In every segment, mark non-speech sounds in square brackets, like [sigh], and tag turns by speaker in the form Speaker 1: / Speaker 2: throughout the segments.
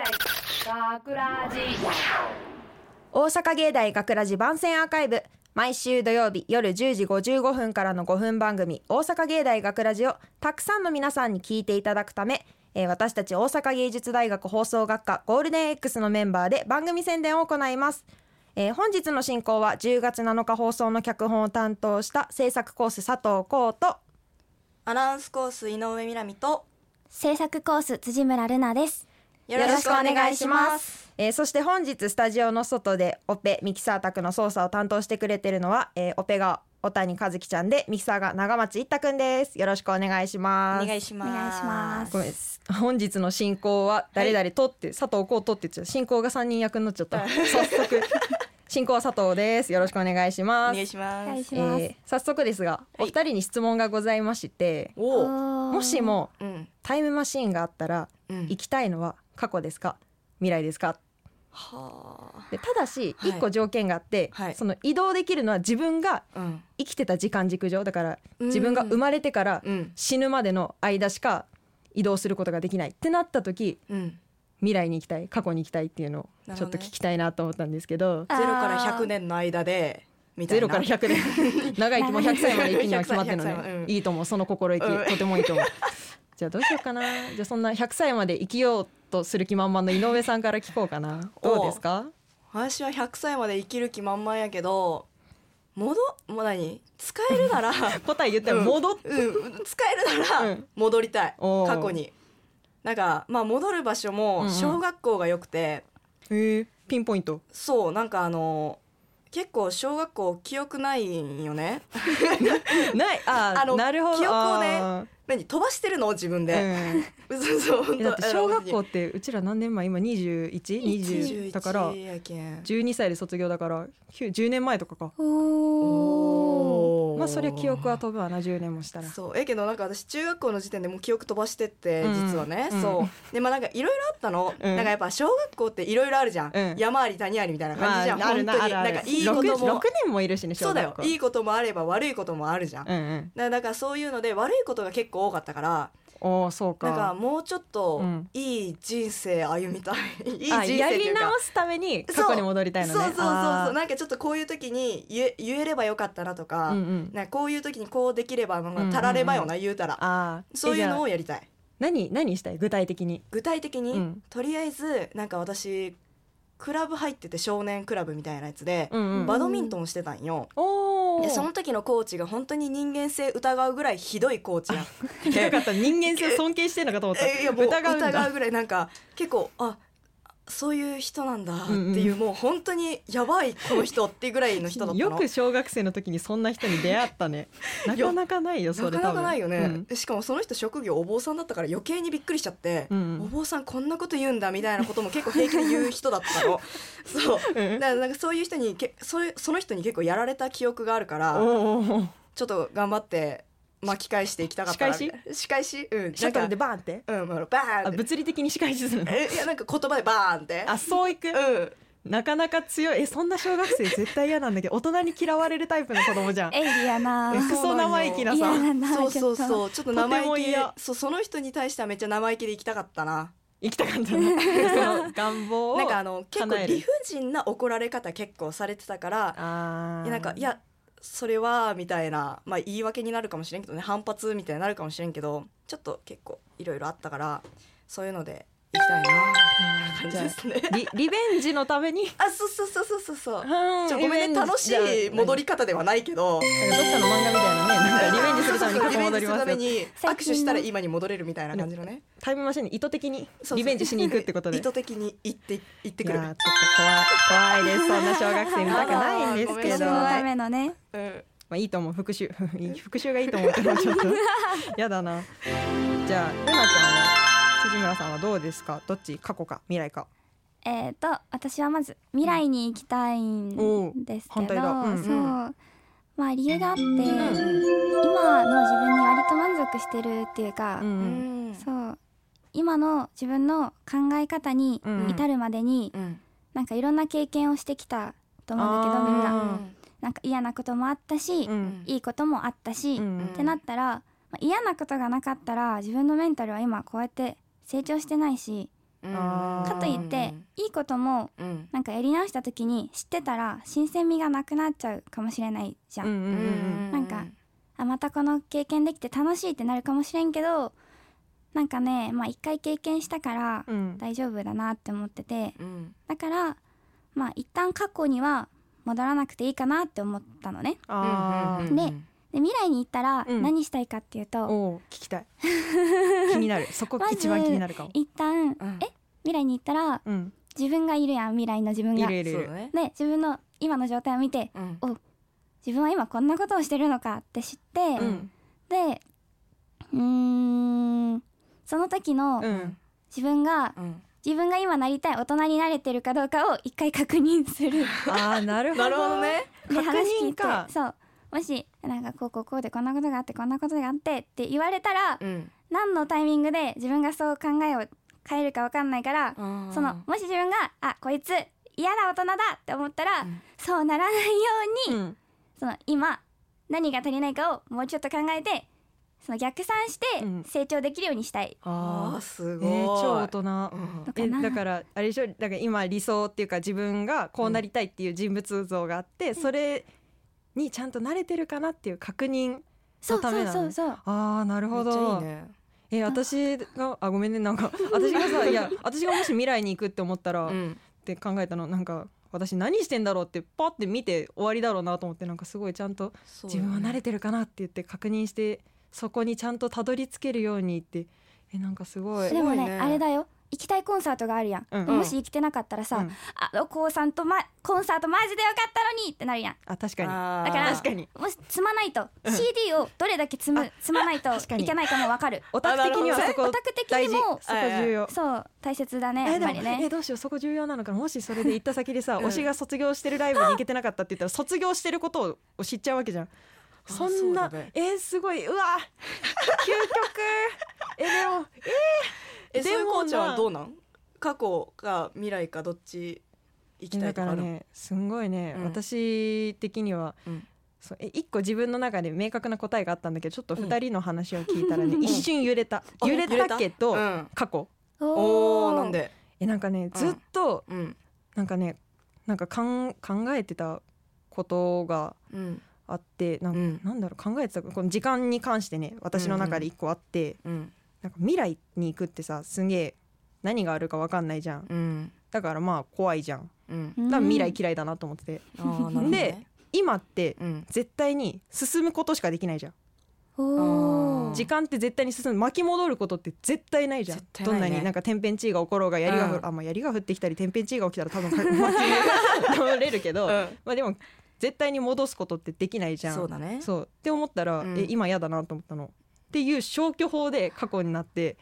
Speaker 1: 大学ラジ。
Speaker 2: 大阪芸大学ラジ番宣アーカイブ。毎週土曜日夜10時55分からの5分番組「大阪芸大学ラジをたくさんの皆さんに聞いていただくため、えー私たち大阪芸術大学放送学科ゴールデン X のメンバーで番組宣伝を行います、えー本日の進行は10月7日放送の脚本を担当した制作コース佐藤浩と
Speaker 3: アナウンスコース井上みなみと
Speaker 4: 制作コース辻村ルナです
Speaker 3: よろしくお願いします。
Speaker 2: えーそして本日スタジオの外でオペミキサー宅の操作を担当してくれてるのは、えーオペが小谷和樹ちゃんでミキサーが長松一太くんです。よろしくお願いします。
Speaker 3: お願いします。
Speaker 4: お願いします
Speaker 2: ごめん本日の進行は誰々とって、佐藤浩とって進行が三人役になっちゃった。早速。[laughs] 進行は佐藤です。よろしくお願いし
Speaker 3: お
Speaker 2: ます。
Speaker 4: お願いします、
Speaker 2: えー早速ですが、お二人に質問がございまして
Speaker 4: も
Speaker 2: しも
Speaker 3: うん。
Speaker 2: タイムマシーンがあったら
Speaker 3: うん。
Speaker 2: 行きたいのは過去ですか？未来ですか？
Speaker 3: は
Speaker 2: でただし
Speaker 3: はい。
Speaker 2: 一個条件があって、
Speaker 3: はい。
Speaker 2: その移動できるのは自分が
Speaker 3: あうん。
Speaker 2: 生きてた時間軸上だから
Speaker 3: うん。
Speaker 2: 自分が生まれてから
Speaker 3: うん。
Speaker 2: 死ぬまでの間しか移動することができない。ってなった時
Speaker 3: うん。
Speaker 2: 未来に行きたい過去に行きたいっていうのを
Speaker 3: なるほどね。
Speaker 2: ちょっと聞きたいなと思ったんですけど
Speaker 4: あ
Speaker 3: ゼロから100年の間でみたいな。
Speaker 2: ゼロから100年。[laughs] 長生きも100歳まで生きるのは決まってるの
Speaker 3: 100歳100歳うん。
Speaker 2: でいいと思う。その心意気。
Speaker 3: うん。
Speaker 2: とてもいいと思う。じゃあどうしようかな。じゃあそんな100歳まで生きようとする気満々の井上さんから聞こうかな。[laughs] どうですか？
Speaker 3: 私は100歳まで生きる気満々やけど戻もう何？使えるなら [laughs]
Speaker 2: 答え言ったら戻っ
Speaker 3: うん、使えるなら
Speaker 2: うん。
Speaker 3: 戻りたい、
Speaker 2: おー。
Speaker 3: 過去に。なんかまあ戻る場所
Speaker 2: うんうん。
Speaker 3: も小学校が良くて、
Speaker 2: へー。ピンポイント。
Speaker 3: そうなんかあの結構小学校記憶ないんよね。[laughs]
Speaker 2: ない。あ
Speaker 3: あの
Speaker 2: なるほど。
Speaker 3: 記憶をね
Speaker 2: あ
Speaker 3: 何飛ばしてるの？自分
Speaker 2: ー
Speaker 3: で、
Speaker 2: うん。
Speaker 3: そうそう本
Speaker 2: えだって小学校
Speaker 3: あ
Speaker 2: ってうちら何年前？今 21?20
Speaker 3: の
Speaker 2: だから。
Speaker 3: 21やけん。
Speaker 2: 12歳で卒業だから。9 10年前とかか。
Speaker 4: おお
Speaker 2: まあそりゃ記憶は飛ぶわな10年もしたら。
Speaker 3: そう。えけどなんか私中学校の時点でもう記憶飛ばしてって
Speaker 2: うん。
Speaker 3: 実はね、
Speaker 2: うん。
Speaker 3: そう。でまあなんかいろいろあったの、
Speaker 2: うん。
Speaker 3: なんかやっぱ小学校っていろいろあるじゃん、
Speaker 2: うん。
Speaker 3: 山あり谷ありみたいな感じじゃん、
Speaker 2: まああるな
Speaker 3: 本当になんかいいことも。
Speaker 2: 6, 年もいるしね
Speaker 3: そうだよ。い
Speaker 2: い
Speaker 3: いこともあれば悪いこともあるじゃん、
Speaker 2: うんうん。
Speaker 3: らだからそういうので悪いことが結構多かったから
Speaker 2: おーそう
Speaker 3: なんか
Speaker 2: か
Speaker 3: もうちょっと
Speaker 2: うん。
Speaker 3: いい人生歩みたい。いい人
Speaker 2: あやり直すために過去に戻りたいのね。
Speaker 3: そうそうそうそう。
Speaker 2: あ
Speaker 3: なんかちょっとこういう時に言え言えればよかったなとか,、
Speaker 2: ーうんうん。
Speaker 3: なんかこういう時にこうできれば、またらればよな、言うたら。
Speaker 2: あー。
Speaker 3: そういうのをやりたい。
Speaker 2: 何何したい？具体的に。
Speaker 3: 具体的に、
Speaker 2: うん。
Speaker 3: とりあえずなんか私クラブ入ってて少年クラブみたいなやつで、
Speaker 2: うんうん。
Speaker 3: バドミントンしてたんよ。でその時のコーチが本当に人間性疑うぐらいひどいコーチや
Speaker 2: っ [laughs] た。人間性を尊敬してんのかと思った。[laughs] 疑う
Speaker 3: 疑うぐらいなんか結構あそういう人なんだっていう、
Speaker 2: うんうん
Speaker 3: もう本当にやばいこの人っていうぐらいの人だったの。
Speaker 2: よく小学生の時にそんな人に出会ったね。[laughs] なかなかないよそれ
Speaker 3: なかなかないよね、
Speaker 2: うん。
Speaker 3: でしかもその人職業お坊さんだったから余計にびっくりしちゃって、
Speaker 2: うん
Speaker 3: お坊さんこんなこと言うんだみたいなことも結構平気で言う人だったの。[laughs] そう。
Speaker 2: うん
Speaker 3: だからなんかそういう人にけそれその人に結構やられた記憶があるからちょっと頑張って巻き返していきたかったな
Speaker 2: 仕返し？
Speaker 3: 仕返し？うん。
Speaker 2: シャトルで
Speaker 3: バ
Speaker 2: バーンって？
Speaker 3: うんもうバーン
Speaker 2: あ
Speaker 3: って。
Speaker 2: 物理的に仕返しするの？
Speaker 3: えいやなんか言葉でバーンって。
Speaker 2: あそういく？
Speaker 3: うん。
Speaker 2: なかなか強い。えそんな小学生絶対嫌なんだけど大人に嫌われるタイプの子供じゃん。
Speaker 4: エイリアな
Speaker 2: クソ生意気なさ。
Speaker 4: 嫌だ。な
Speaker 3: そうそう
Speaker 4: ちょっ
Speaker 3: そうちょっと生意気。
Speaker 2: 嫌。
Speaker 3: そうその人に対してはめっちゃ生意気で行きたかったな。
Speaker 2: 行きたかったな。[laughs] その願望を
Speaker 3: なんかあの結構理不尽な怒られ方結構されてたからいやなんかいやそれはみたいな、まあ、言い訳になるかもしれんけどね反発みたいになるかもしれんけどちょっと結構いろいろあったからそういうのできたいな。感
Speaker 2: じゃあ
Speaker 3: じですね。
Speaker 2: リリベンジのために？
Speaker 3: あそうそうそうそうそうそう。ごめんね楽しい戻り方ではないけど。
Speaker 2: どっかの漫画みたいなねなんかリベンジするために過去戻り
Speaker 3: リベンジする
Speaker 2: ますよ
Speaker 3: ために握手したら今に戻れるみたいな感じのね。
Speaker 2: タイムマシンに意図的にリベンジしに行くってことで。
Speaker 3: 意図的に行って行ってくる。
Speaker 2: いやーちょっと怖い怖いです。そんな小学生見たくないんですけど。
Speaker 4: のためのね。
Speaker 3: うん。
Speaker 2: あいいと思う。復習 [laughs] 復習がいいと思うけどちょっと。[laughs] やだな。じゃあルナちゃんは？辻村さんはどうですか？どっち？過去か？未来か？
Speaker 4: えっ、と私はまず未来に行きたいんですけど、
Speaker 2: おう反対だ。うん
Speaker 4: そう。まあ理由があって、今の自分に割と満足してるっていうか、
Speaker 2: うん
Speaker 3: うん。
Speaker 4: そう。今の自分の考え方に
Speaker 2: うん
Speaker 4: 至るまでに、
Speaker 3: うん。
Speaker 4: なんかいろんな経験をしてきたと思うんだけどみん
Speaker 2: あ
Speaker 4: な
Speaker 2: ー
Speaker 4: なんか嫌なこともあったし、
Speaker 2: うん。
Speaker 4: いいこともあったし、
Speaker 2: うん。
Speaker 4: ってなったら、まあ、嫌なことがなかったら自分のメンタルは今こうやって成長してないしかといっていいことも
Speaker 3: うん。
Speaker 4: なんかやり直した時に知ってたら新鮮味がなくなっちゃうかもしれないじゃん、なんかあまたこの経験できて楽しいってなるかもしれんけどなんかねまあ一回経験したから大丈夫だなって思ってて
Speaker 3: うん。
Speaker 4: だからまあ一旦過去には戻らなくていいかなって思ったのね。でで未来に行ったら
Speaker 2: うん。
Speaker 4: 何したいかっていうと、
Speaker 2: おー聞きたい。[laughs] 気になる。そこ
Speaker 4: まず
Speaker 2: 一番気になるかも。
Speaker 4: 一旦、
Speaker 3: うん。
Speaker 4: え未来に行ったら
Speaker 2: うん。
Speaker 4: 自分がいるやん未来の自分が。
Speaker 2: いるいるいる。
Speaker 3: そうだね。
Speaker 4: で自分の今の状態を見て
Speaker 3: うん。
Speaker 4: 自分は今こんなことをしてるのかって知って、
Speaker 2: うん。
Speaker 4: でうーんその時の
Speaker 2: うん。
Speaker 4: 自分が
Speaker 3: うん。
Speaker 4: 自分が今なりたい大人になれてるかどうかを一回確認する。
Speaker 2: あーなるほど。
Speaker 3: なるほどね。
Speaker 4: で
Speaker 2: 確
Speaker 4: 話聞いて
Speaker 2: 認か。
Speaker 4: そう。もしなんかこうこうこうでこんなことがあってこんなことがあってって言われたら
Speaker 3: うん。
Speaker 4: 何のタイミングで自分がそう考えを変えるか分かんないからそのもし自分があこいつ嫌な大人だって思ったら、
Speaker 3: うん。
Speaker 4: そうならないように、
Speaker 2: うん。
Speaker 4: その今何が足りないかをもうちょっと考えてその逆算して
Speaker 2: うん。
Speaker 4: 成長できるようにしたい。
Speaker 3: あー
Speaker 2: あー。
Speaker 3: すごい。
Speaker 2: えー超大人。
Speaker 3: うん。
Speaker 4: かな。
Speaker 2: だからあれでしょ？だから今理想っていうか自分がこうなりたいっていう人物像があって、それにちゃんと慣れてるかなっていう確認
Speaker 4: そうそう
Speaker 2: のためなの
Speaker 4: そうそう。
Speaker 2: ああなるほ
Speaker 3: めっちゃい
Speaker 2: ど
Speaker 3: いね。
Speaker 2: え私があごめんね。なんか [laughs] 私がさいや私がもし未来に行くって思ったら、っ
Speaker 3: うん。
Speaker 2: て考えたの。なんか私何してんだろうってパッて見て終わりだろうなと思って。なんかすごいちゃんと自分は慣れてるかなって言って確認してそこにちゃんとたどり着けるようにって。えなんかすごい。
Speaker 4: でもね
Speaker 3: すごいね。
Speaker 4: あれだよ行きたいコンサートがあるやん、
Speaker 2: うん。
Speaker 4: でもし行きてなかったらさ、
Speaker 2: うん。
Speaker 4: あのコウさんと、ま、コンサートマジでよかったのにってなるやん。
Speaker 2: あ確かに。
Speaker 3: あー。
Speaker 4: だから
Speaker 2: 確かに。
Speaker 4: もし積まないと、
Speaker 2: うん。
Speaker 4: CD をどれだけ積む積まないと
Speaker 2: 確かに。
Speaker 4: いけないかもわかる。
Speaker 2: オタク的にはそこ
Speaker 4: オタク的
Speaker 2: 大事。
Speaker 4: にも
Speaker 2: そこ重要。
Speaker 4: そう大切だねや
Speaker 2: えでも
Speaker 4: っぱりね。
Speaker 2: えどうしようそこ重要なのかな？もしそれで行った先でさ、
Speaker 3: うん。
Speaker 2: 推しが卒業してるライブに行けてなかったって言ったら卒業してることを知っちゃうわけじゃん。
Speaker 3: あ
Speaker 2: そんな
Speaker 3: そうだね。
Speaker 2: えーすごい。うわ [laughs] 究極。えでも
Speaker 3: えそういう
Speaker 2: でもな
Speaker 3: コーチはどうなん？過去か未来かどっち行きた
Speaker 2: だか
Speaker 3: いとからある
Speaker 2: ねすんごいね、
Speaker 3: うん。
Speaker 2: 私的には、
Speaker 3: うん。
Speaker 2: そうえ一個自分の中で明確な答えがあったんだけどちょっと二人の話を聞いたらね、
Speaker 4: うん。
Speaker 2: 一瞬揺れた。[laughs]
Speaker 3: あ
Speaker 2: 揺れたけど、
Speaker 3: うん。
Speaker 2: 過去。
Speaker 3: おおなんで？
Speaker 2: えなんかねずっと、
Speaker 3: うん。
Speaker 2: なんかねなんかかん考えてたことが
Speaker 3: うん。
Speaker 2: あってなん,、
Speaker 3: うん。
Speaker 2: なんだろう考えてたこの時間に関してね私の中で一個あって、
Speaker 3: うん
Speaker 2: なんか未来に行くってさすげえ何があるか分かんないじゃん。
Speaker 3: うん。
Speaker 2: だからまあ怖いじゃん。
Speaker 3: うん。
Speaker 4: うん
Speaker 2: だから未来嫌いだなと思ってて、
Speaker 3: あーなるほどね。
Speaker 2: で今って
Speaker 3: うん。
Speaker 2: 絶対に進むことしかできないじゃん。時間って絶対に進む。巻き戻ることって絶対ないじゃん、
Speaker 3: ね。
Speaker 2: どんなになんか天変地異が起ころうが槍が
Speaker 3: うん。
Speaker 2: あまあ槍が降ってきたり天変地異が起きたら多分巻き戻れるけど、
Speaker 3: うん。
Speaker 2: まあでも絶対に戻すことってできないじゃん。
Speaker 3: そうだね。
Speaker 2: そう。って思ったら、
Speaker 3: うん。
Speaker 2: え今嫌だなと思ったのっていう消去法で過去になって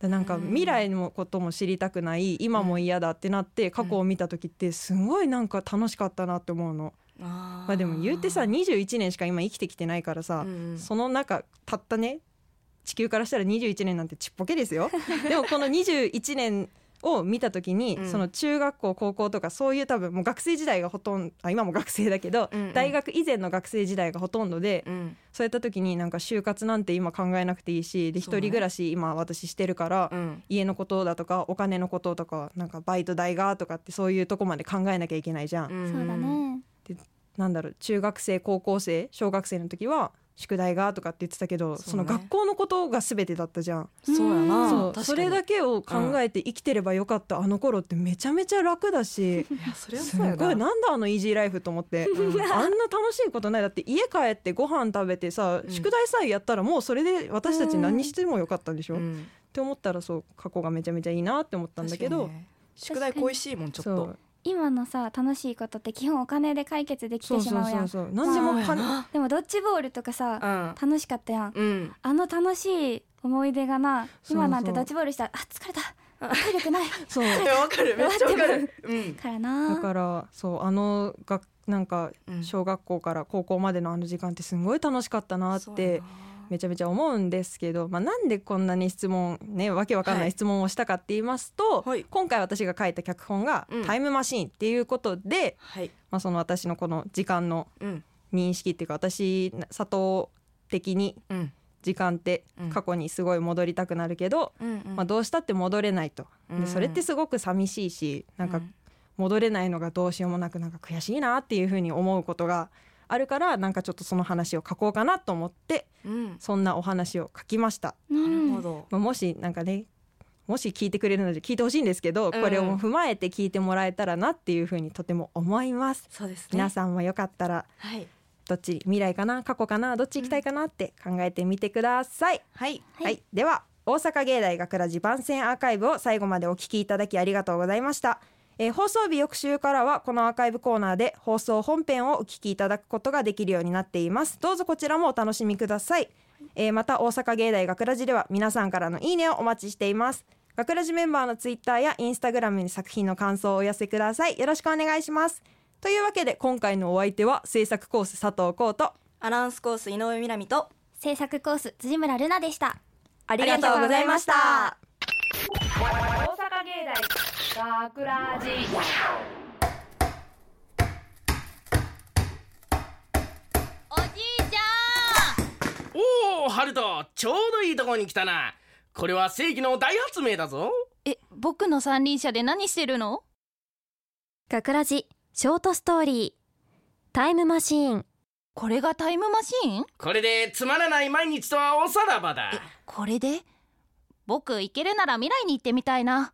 Speaker 2: だなんか
Speaker 3: うん。
Speaker 2: 未来のことも知りたくない今も嫌だってなって過去を見た時ってすごいなんか楽しかったなって思うの、まあ、でも言うてさ21年しか今生きてきてないからさ、
Speaker 3: うん
Speaker 2: その中たったね地球からしたら21年なんてちっぽけですよ。[laughs] でもこの21年を見た時に、
Speaker 3: うん。
Speaker 2: その中学校高校とかそういう多分もう学生時代がほとんどあ今も学生だけど、
Speaker 3: うんうん。
Speaker 2: 大学以前の学生時代がほとんどで、
Speaker 3: うん。
Speaker 2: そういった時になんか就活なんて今考えなくていいしで一人暮らし今私してるから、
Speaker 3: うん。
Speaker 2: 家のことだとかお金のこととかなんかバイト代がとかってそういうとこまで考えなきゃいけないじゃん。
Speaker 3: ん。
Speaker 4: そうだね。
Speaker 2: なんだろう中学生高校生小学生の時は宿題がとかって言ってたけどそ,、
Speaker 3: ね。
Speaker 2: の学校のことが全てだったじゃん。
Speaker 3: そうやな。
Speaker 2: それだけを考えて生きてればよかった、あの頃ってめちゃめちゃ楽だし。
Speaker 3: いやそれは
Speaker 2: すごい。なんだあのイージーライフと思って、
Speaker 3: う [laughs] ん
Speaker 2: あんな楽しいことない。だって家帰ってご飯食べてさ、
Speaker 3: うん。
Speaker 2: 宿題さえやったらもうそれで私たち何してもよかったんでしょ、っ
Speaker 3: うん。
Speaker 2: て思ったらそう過去がめちゃめちゃいいなって思ったんだけど、
Speaker 3: 宿題恋しいもんちょっと
Speaker 4: 今のさ楽しいことって基本お金で解決でき
Speaker 2: そうそう
Speaker 4: てしまうやん。
Speaker 2: そうそう何でも金
Speaker 4: でもドッジボールとかさ、楽しかったやん。
Speaker 3: うん。
Speaker 4: あの楽しい思い出がな
Speaker 2: そう
Speaker 4: 今なんてドッジボールしたらあ疲れた。体力ない。
Speaker 2: そう。[laughs]
Speaker 3: いやわかる。めっちゃわかる。[laughs] うん。
Speaker 4: から
Speaker 2: だ
Speaker 4: な
Speaker 2: からそうあのがなんか
Speaker 3: うん。
Speaker 2: 小学校から高校までのあの時間ってすごい楽しかったなってめちゃめちゃ思うんですけど、まあ、なんでこんなに質問ねわけわかんな
Speaker 3: はい。い
Speaker 2: 質問をしたかって言いますと、
Speaker 3: はい。
Speaker 2: 今回私が書いた脚本が
Speaker 3: うん「
Speaker 2: タイムマシーン」っていうことで、
Speaker 3: はい。
Speaker 2: まあ、その私のこの時間の
Speaker 3: うん。
Speaker 2: 認識っていうか私佐藤的に
Speaker 3: うん。
Speaker 2: 時間って
Speaker 3: うん。
Speaker 2: 過去にすごい戻りたくなるけど、
Speaker 3: うんうん。
Speaker 2: まあ、どうしたって戻れないと、
Speaker 3: うん。
Speaker 2: でそれってすごく寂しいしなんか
Speaker 3: うん。
Speaker 2: 戻れないのがどうしようもなくなんか悔しいなっていうふうに思うことがあるからなんかちょっとその話を書こうかなと思って
Speaker 3: うん。
Speaker 2: そんなお話を書きました。
Speaker 3: なる
Speaker 4: うん
Speaker 3: ほど。
Speaker 2: まあ、もしなんかねもし聞いてくれるので聞いてほしいんですけど、
Speaker 3: うん。
Speaker 2: これを踏まえて聞いてもらえたらなっていうふうにとても思います。
Speaker 3: そうですね。
Speaker 2: 皆さんもよかったら
Speaker 3: はい。
Speaker 2: どっち未来かな？過去かな？どっち行きたいかなって考えてみてください。
Speaker 3: はい。
Speaker 2: はい、では大阪芸大学ラジ番宣アーカイブを最後までお聞きいただきありがとうございました。えー放送日翌週からはこのアーカイブコーナーで放送本編をお聞きいただくことができるようになっています。どうぞこちらもお楽しみください、えーまた大阪芸大学ラジでは皆さんからのいいねをお待ちしています。学ラジメンバーのツイッターやインスタグラムに作品の感想をお寄せください。よろしくお願いします。というわけで今回のお相手は制作コース佐藤浩と。
Speaker 3: アナウンスコース井上みなみと。
Speaker 4: 制作コース辻村ルナでした。
Speaker 2: あり
Speaker 3: がとうございました
Speaker 1: 大学ラジ
Speaker 5: おじいちゃん
Speaker 6: おおハルトちょうどいいところに来たな。これは正義の大発明だぞ。
Speaker 5: え僕の三輪車で何してるの？
Speaker 7: 学ラジショートストーリー。タイムマシーン。
Speaker 5: これがタイムマシーン？
Speaker 6: これでつまらない毎日とはおさらばだ。
Speaker 5: これで？僕行けるなら未来に行ってみたいな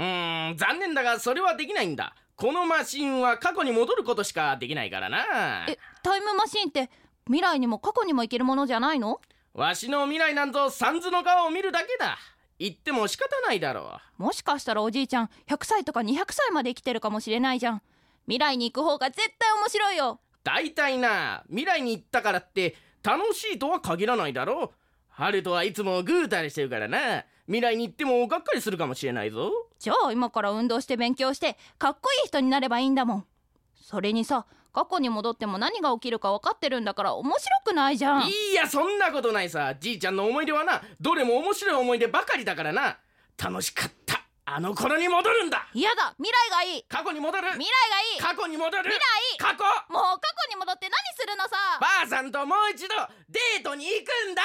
Speaker 6: うーん残念だがそれはできないんだ。このマシンは過去に戻ることしかできないからな。
Speaker 5: えタイムマシーンって未来にも過去にも行けるものじゃないの？
Speaker 6: わしの未来なんぞ三途の川を見るだけだ。言っても仕方ないだろ
Speaker 5: もしかしたらおじいちゃん100歳とか200歳まで生きてるかもしれないじゃん。未来に行く方が絶対面白いよ。
Speaker 6: う大体な未来に行ったからって楽しいとは限らないだろうハルトはいつもぐうたりしてるからな。未来に行ってもがっかりするかもしれないぞ。
Speaker 5: じゃあ今から運動して勉強してかっこいい人になればいいんだもん。それにさ過去に戻っても何が起きるか分かってるんだから面白くないじゃん。
Speaker 6: いやそんなことないさ。じいちゃんの思い出はなどれも面白い思い出ばかりだからな。楽しかった。あの頃に戻るんだ。
Speaker 5: 嫌だ。未来がいい。
Speaker 6: 過去に戻る。
Speaker 5: 未来がいい。
Speaker 6: 過去に戻る。
Speaker 5: 未来。
Speaker 6: 過去。
Speaker 5: もう過去に戻って何するのさ。
Speaker 6: ばあさんともう一度デートに行くんだ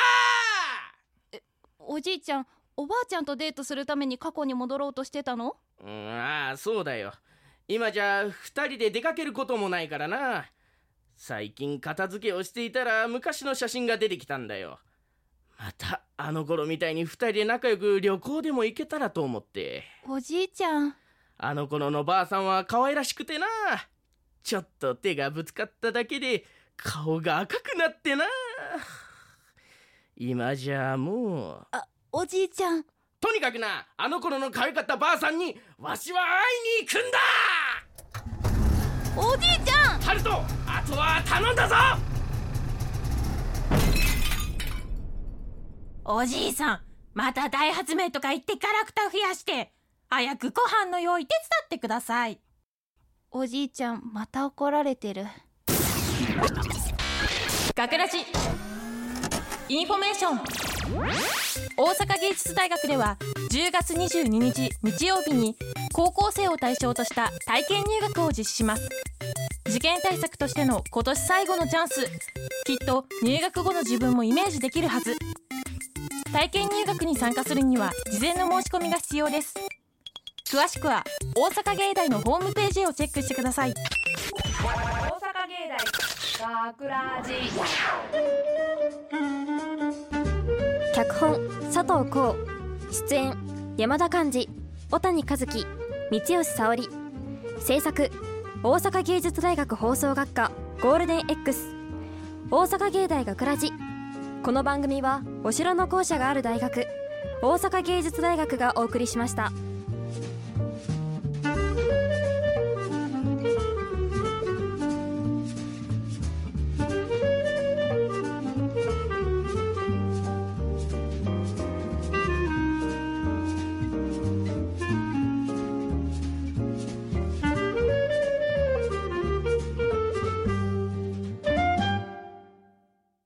Speaker 5: おじいちゃんおばあちゃんとデートするために過去に戻ろうとしてたの？
Speaker 6: うんああそうだよ。今じゃ二人で出かけることもないからな。最近片付けをしていたら昔の写真が出てきたんだよ。またあの頃みたいに二人で仲良く旅行でも行けたらと思って。
Speaker 5: おじいちゃん。
Speaker 6: あの頃のばあさんは可愛らしくてな。ちょっと手がぶつかっただけで顔が赤くなってな今じゃもう。
Speaker 5: おじいちゃん。
Speaker 6: とにかくなあの頃の可愛かったばあさんにわしは会いに行くんだ！
Speaker 5: おじいちゃん！
Speaker 6: ハルトあとは頼んだぞ！
Speaker 8: おじいさんまた大発明とか言ってキャラクター増やして早くご飯の用意手伝ってください。
Speaker 5: おじいちゃんまた怒られてる。
Speaker 8: 学ラジインフォメーション。大阪芸術大学では10月22日日曜日に高校生を対象とした体験入学を実施します。受験対策としての今年最後のチャンス。きっと入学後の自分もイメージできるはず。体験入学に参加するには事前の申し込みが必要です。詳しくは大阪芸大のホームページをチェックしてください。
Speaker 1: 大阪芸大学ラジ
Speaker 7: 脚本佐藤浩。出演山田寛治小谷和樹。三吉沙織。制作大阪芸術大学放送学科ゴールデン X 大阪芸大学ラジこの番組はお城の校舎がある大学大阪芸術大学がお送りしました。